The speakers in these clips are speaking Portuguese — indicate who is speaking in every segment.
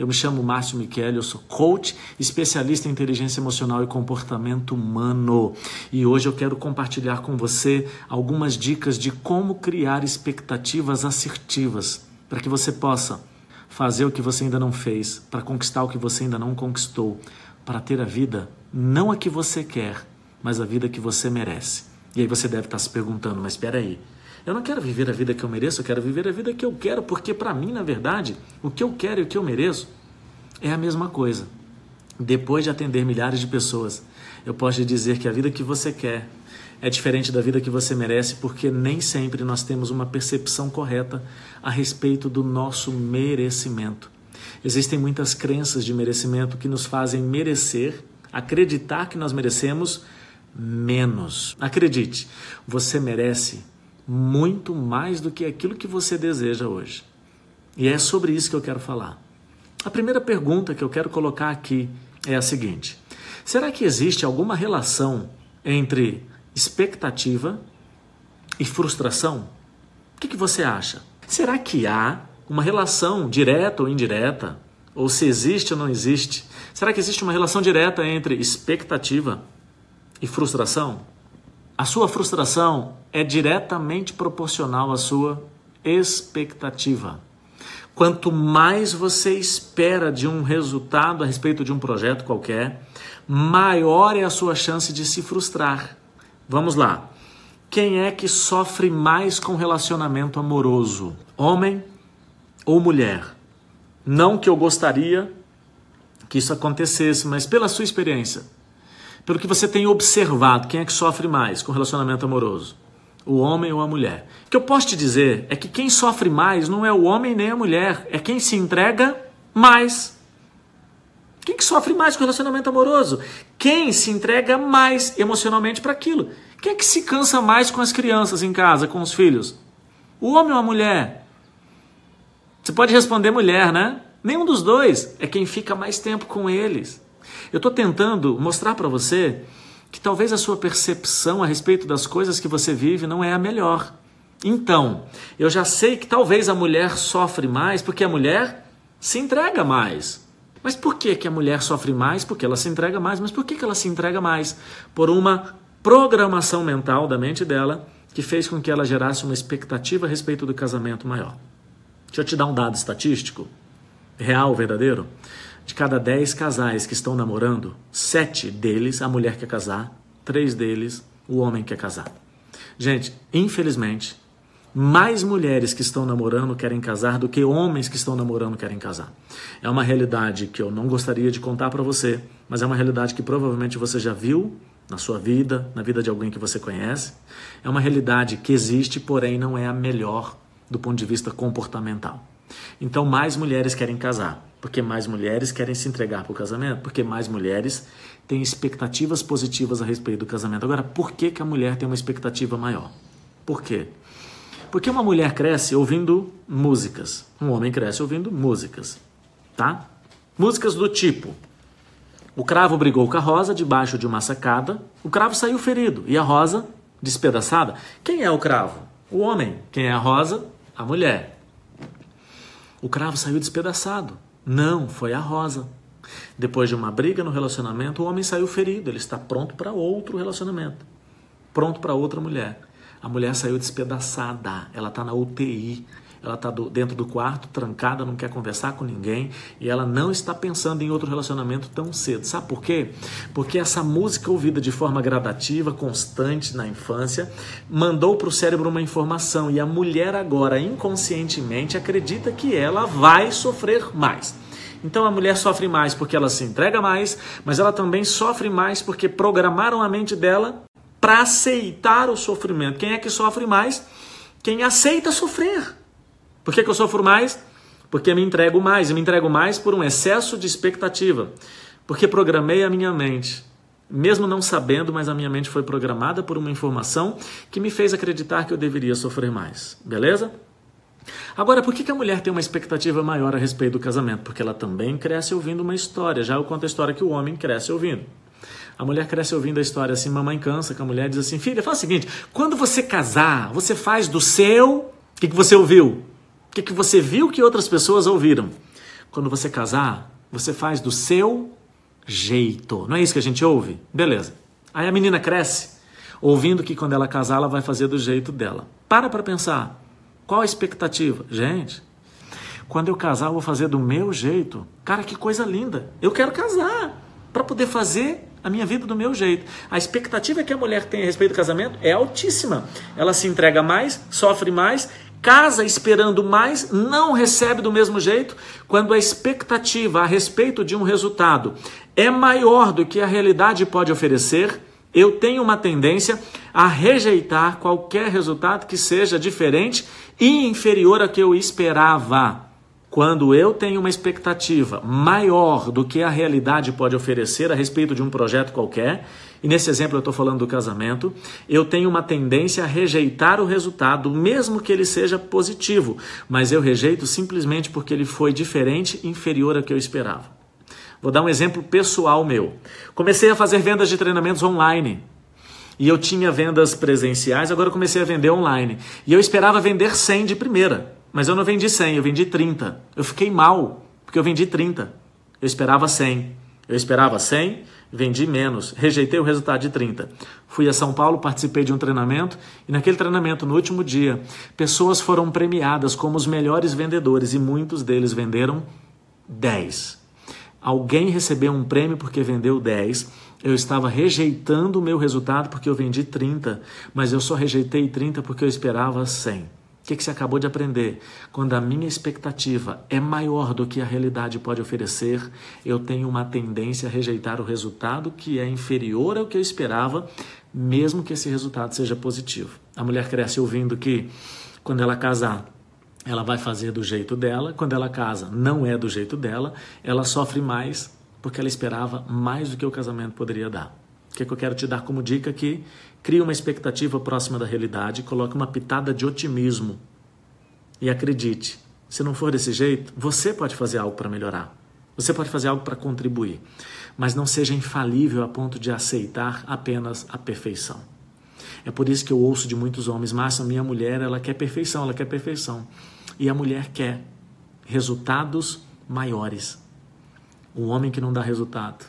Speaker 1: Eu me chamo Márcio Michele, eu sou coach, especialista em inteligência emocional e comportamento humano. E hoje eu quero compartilhar com você algumas dicas de como criar expectativas assertivas para que você possa fazer o que você ainda não fez, para conquistar o que você ainda não conquistou, para ter a vida não a que você quer, mas a vida que você merece. E aí você deve estar se perguntando, mas espera aí, eu não quero viver a vida que eu mereço, eu quero viver a vida que eu quero, porque para mim, na verdade, o que eu quero e o que eu mereço é a mesma coisa. Depois de atender milhares de pessoas, eu posso te dizer que a vida que você quer é diferente da vida que você merece, porque nem sempre nós temos uma percepção correta a respeito do nosso merecimento. Existem muitas crenças de merecimento que nos fazem merecer, acreditar que nós merecemos menos. Acredite, você merece muito mais do que aquilo que você deseja hoje. E é sobre isso que eu quero falar. A primeira pergunta que eu quero colocar aqui é a seguinte: será que existe alguma relação entre expectativa e frustração? O que, que você acha? Será que há uma relação direta ou indireta? Ou se existe ou não existe? Será que existe uma relação direta entre expectativa e frustração? A sua frustração é diretamente proporcional à sua expectativa. Quanto mais você espera de um resultado a respeito de um projeto qualquer, maior é a sua chance de se frustrar. Vamos lá. Quem é que sofre mais com relacionamento amoroso? Homem ou mulher? Não que eu gostaria que isso acontecesse, mas pela sua experiência, pelo que você tem observado, quem é que sofre mais com relacionamento amoroso? O homem ou a mulher? O que eu posso te dizer é que quem sofre mais não é o homem nem a mulher, é quem se entrega mais. Quem que sofre mais com relacionamento amoroso? Quem se entrega mais emocionalmente para aquilo? Quem é que se cansa mais com as crianças em casa, com os filhos? O homem ou a mulher? Você pode responder mulher, né? Nenhum dos dois é quem fica mais tempo com eles. Eu estou tentando mostrar para você que talvez a sua percepção a respeito das coisas que você vive não é a melhor. Então, eu já sei que talvez a mulher sofre mais porque a mulher se entrega mais. Mas por que, que a mulher sofre mais? Porque ela se entrega mais. Mas por que, que ela se entrega mais? Por uma programação mental da mente dela que fez com que ela gerasse uma expectativa a respeito do casamento maior. Deixa eu te dar um dado estatístico, real, verdadeiro. De cada 10 casais que estão namorando, sete deles a mulher quer casar, três deles o homem quer casar. Gente, infelizmente, mais mulheres que estão namorando querem casar do que homens que estão namorando querem casar. É uma realidade que eu não gostaria de contar para você, mas é uma realidade que provavelmente você já viu na sua vida, na vida de alguém que você conhece. É uma realidade que existe, porém não é a melhor do ponto de vista comportamental. Então, mais mulheres querem casar, porque mais mulheres querem se entregar para o casamento, porque mais mulheres têm expectativas positivas a respeito do casamento. Agora, por que, que a mulher tem uma expectativa maior? Por quê? Porque uma mulher cresce ouvindo músicas, um homem cresce ouvindo músicas, tá? Músicas do tipo: o cravo brigou com a rosa debaixo de uma sacada, o cravo saiu ferido e a rosa despedaçada. Quem é o cravo? O homem. Quem é a rosa? A mulher. O cravo saiu despedaçado. Não, foi a rosa. Depois de uma briga no relacionamento, o homem saiu ferido, ele está pronto para outro relacionamento, pronto para outra mulher. A mulher saiu despedaçada, ela está na UTI, ela está dentro do quarto, trancada, não quer conversar com ninguém e ela não está pensando em outro relacionamento tão cedo. Sabe por quê? Porque essa música ouvida de forma gradativa, constante na infância, mandou para o cérebro uma informação e a mulher agora inconscientemente acredita que ela vai sofrer mais. Então a mulher sofre mais porque ela se entrega mais, mas ela também sofre mais porque programaram a mente dela para aceitar o sofrimento. Quem é que sofre mais? Quem aceita sofrer. Por que, que eu sofro mais? Porque me entrego mais. E me entrego mais por um excesso de expectativa. Porque programei a minha mente. Mesmo não sabendo, mas a minha mente foi programada por uma informação que me fez acreditar que eu deveria sofrer mais. Beleza? Agora, por que, que a mulher tem uma expectativa maior a respeito do casamento? Porque ela também cresce ouvindo uma história. Já eu conto a história que o homem cresce ouvindo. A mulher cresce ouvindo a história assim, mamãe cansa, que a mulher diz assim, filha, faz o seguinte, quando você casar, você faz do seu... O que, que você ouviu? O que, que você viu que outras pessoas ouviram? Quando você casar, você faz do seu jeito. Não é isso que a gente ouve? Beleza. Aí a menina cresce, ouvindo que quando ela casar, ela vai fazer do jeito dela. Para para pensar. Qual a expectativa? Gente, quando eu casar, eu vou fazer do meu jeito. Cara, que coisa linda. Eu quero casar para poder fazer a minha vida do meu jeito. A expectativa que a mulher tem a respeito do casamento é altíssima. Ela se entrega mais, sofre mais, casa esperando mais, não recebe do mesmo jeito. Quando a expectativa a respeito de um resultado é maior do que a realidade pode oferecer, eu tenho uma tendência a rejeitar qualquer resultado que seja diferente e inferior ao que eu esperava. Quando eu tenho uma expectativa maior do que a realidade pode oferecer a respeito de um projeto qualquer, e nesse exemplo eu estou falando do casamento, eu tenho uma tendência a rejeitar o resultado, mesmo que ele seja positivo, mas eu rejeito simplesmente porque ele foi diferente, inferior ao que eu esperava. Vou dar um exemplo pessoal meu. Comecei a fazer vendas de treinamentos online. E eu tinha vendas presenciais, agora comecei a vender online. E eu esperava vender 100 de primeira. Mas eu não vendi 100, eu vendi 30. Eu fiquei mal, porque eu vendi 30. Eu esperava 100. Eu esperava 100, vendi menos. Rejeitei o resultado de 30. Fui a São Paulo, participei de um treinamento e naquele treinamento, no último dia, pessoas foram premiadas como os melhores vendedores e muitos deles venderam 10. Alguém recebeu um prêmio porque vendeu 10. Eu estava rejeitando o meu resultado porque eu vendi 30, mas eu só rejeitei 30 porque eu esperava 100. Que, que você acabou de aprender? Quando a minha expectativa é maior do que a realidade pode oferecer, eu tenho uma tendência a rejeitar o resultado que é inferior ao que eu esperava, mesmo que esse resultado seja positivo. A mulher cresce ouvindo que quando ela casar, ela vai fazer do jeito dela, quando ela casa, não é do jeito dela, ela sofre mais porque ela esperava mais do que o casamento poderia dar. O que, é que eu quero te dar como dica aqui? Crie uma expectativa próxima da realidade, coloque uma pitada de otimismo. E acredite, se não for desse jeito, você pode fazer algo para melhorar. Você pode fazer algo para contribuir. Mas não seja infalível a ponto de aceitar apenas a perfeição. É por isso que eu ouço de muitos homens, Márcia, minha mulher, ela quer perfeição, ela quer perfeição. E a mulher quer resultados maiores. O homem que não dá resultado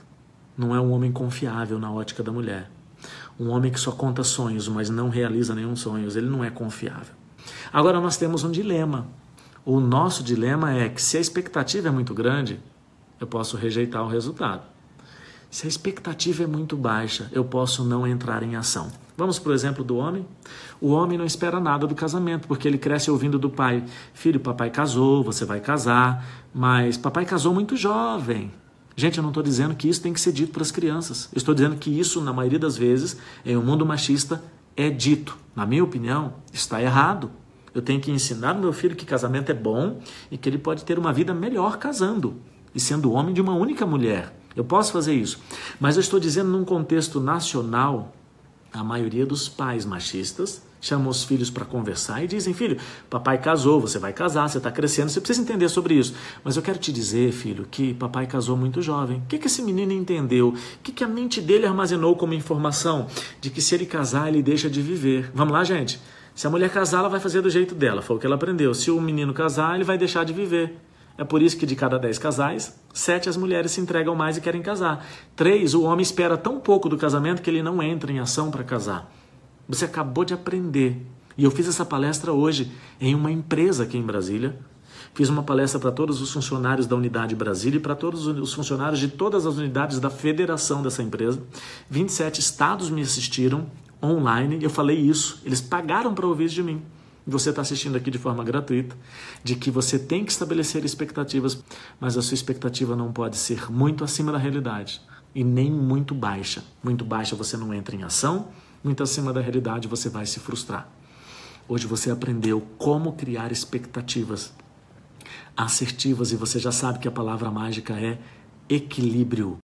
Speaker 1: não é um homem confiável na ótica da mulher. Um homem que só conta sonhos, mas não realiza nenhum sonho, ele não é confiável. Agora nós temos um dilema. O nosso dilema é que se a expectativa é muito grande, eu posso rejeitar o resultado. Se a expectativa é muito baixa, eu posso não entrar em ação. Vamos para o exemplo do homem? O homem não espera nada do casamento, porque ele cresce ouvindo do pai: Filho, papai casou, você vai casar, mas papai casou muito jovem. Gente, eu não estou dizendo que isso tem que ser dito para as crianças. Eu estou dizendo que isso, na maioria das vezes, em um mundo machista, é dito. Na minha opinião, está errado. Eu tenho que ensinar meu filho que casamento é bom e que ele pode ter uma vida melhor casando e sendo homem de uma única mulher. Eu posso fazer isso. Mas eu estou dizendo num contexto nacional, a maioria dos pais machistas chamam os filhos para conversar e dizem: Filho, papai casou, você vai casar, você está crescendo, você precisa entender sobre isso. Mas eu quero te dizer, filho, que papai casou muito jovem. O que, que esse menino entendeu? O que, que a mente dele armazenou como informação? De que se ele casar, ele deixa de viver. Vamos lá, gente? Se a mulher casar, ela vai fazer do jeito dela, foi o que ela aprendeu. Se o menino casar, ele vai deixar de viver. É por isso que de cada dez casais, sete as mulheres se entregam mais e querem casar. Três, o homem espera tão pouco do casamento que ele não entra em ação para casar. Você acabou de aprender. E eu fiz essa palestra hoje em uma empresa aqui em Brasília. Fiz uma palestra para todos os funcionários da unidade Brasília e para todos os funcionários de todas as unidades da federação dessa empresa. 27 estados me assistiram online. Eu falei isso. Eles pagaram para ouvir de mim. Você está assistindo aqui de forma gratuita, de que você tem que estabelecer expectativas, mas a sua expectativa não pode ser muito acima da realidade e nem muito baixa. Muito baixa você não entra em ação, muito acima da realidade, você vai se frustrar. Hoje você aprendeu como criar expectativas assertivas e você já sabe que a palavra mágica é equilíbrio.